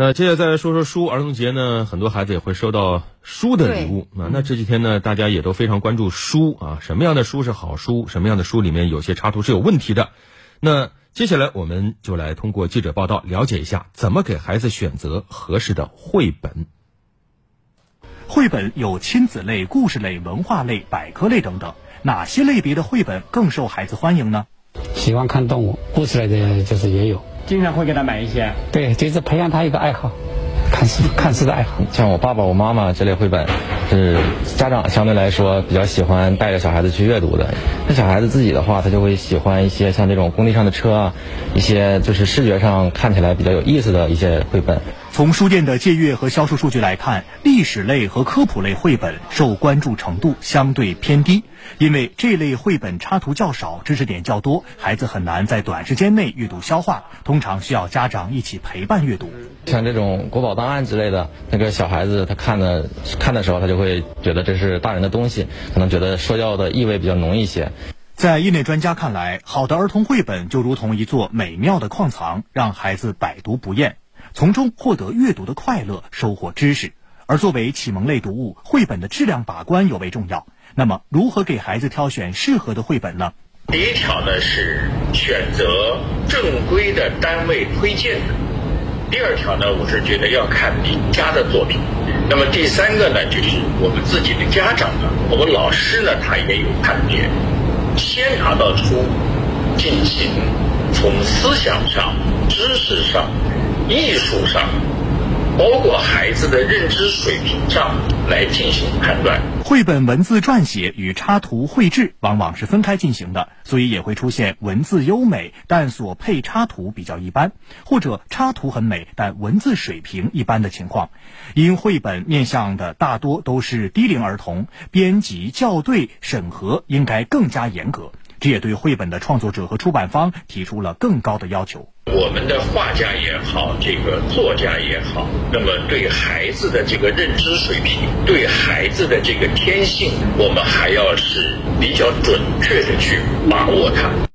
那接下来再来说说书，儿童节呢，很多孩子也会收到书的礼物啊。那这几天呢，大家也都非常关注书啊，什么样的书是好书，什么样的书里面有些插图是有问题的。那接下来我们就来通过记者报道了解一下，怎么给孩子选择合适的绘本。绘本有亲子类、故事类、文化类、百科类等等，哪些类别的绘本更受孩子欢迎呢？喜欢看动物，故事类的就是也有。经常会给他买一些，对，就是培养他一个爱好，看书看书的爱好。像我爸爸、我妈妈这类绘本，是家长相对来说比较喜欢带着小孩子去阅读的。那小孩子自己的话，他就会喜欢一些像这种工地上的车啊，一些就是视觉上看起来比较有意思的一些绘本。从书店的借阅和销售数据来看，历史类和科普类绘本受关注程度相对偏低，因为这类绘本插图较少，知识点较多，孩子很难在短时间内阅读消化，通常需要家长一起陪伴阅读。像这种国宝档案之类的，那个小孩子他看的看的时候，他就会觉得这是大人的东西，可能觉得说教的意味比较浓一些。在业内专家看来，好的儿童绘本就如同一座美妙的矿藏，让孩子百读不厌。从中获得阅读的快乐，收获知识。而作为启蒙类读物，绘本的质量把关尤为重要。那么，如何给孩子挑选适合的绘本呢？第一条呢是选择正规的单位推荐的。第二条呢，我是觉得要看名家的作品。那么第三个呢，就是我们自己的家长呢，我们老师呢，他也有判别。先拿到书，进行从思想上、知识上。艺术上，包括孩子的认知水平上来进行判断。绘本文字撰写与插图绘制往往是分开进行的，所以也会出现文字优美但所配插图比较一般，或者插图很美但文字水平一般的情况。因绘本面向的大多都是低龄儿童，编辑、校对、审核应该更加严格。这也对绘本的创作者和出版方提出了更高的要求。我们的画家也好，这个作家也好，那么对孩子的这个认知水平，对孩子的这个天性，我们还要是比较准确的去把握它。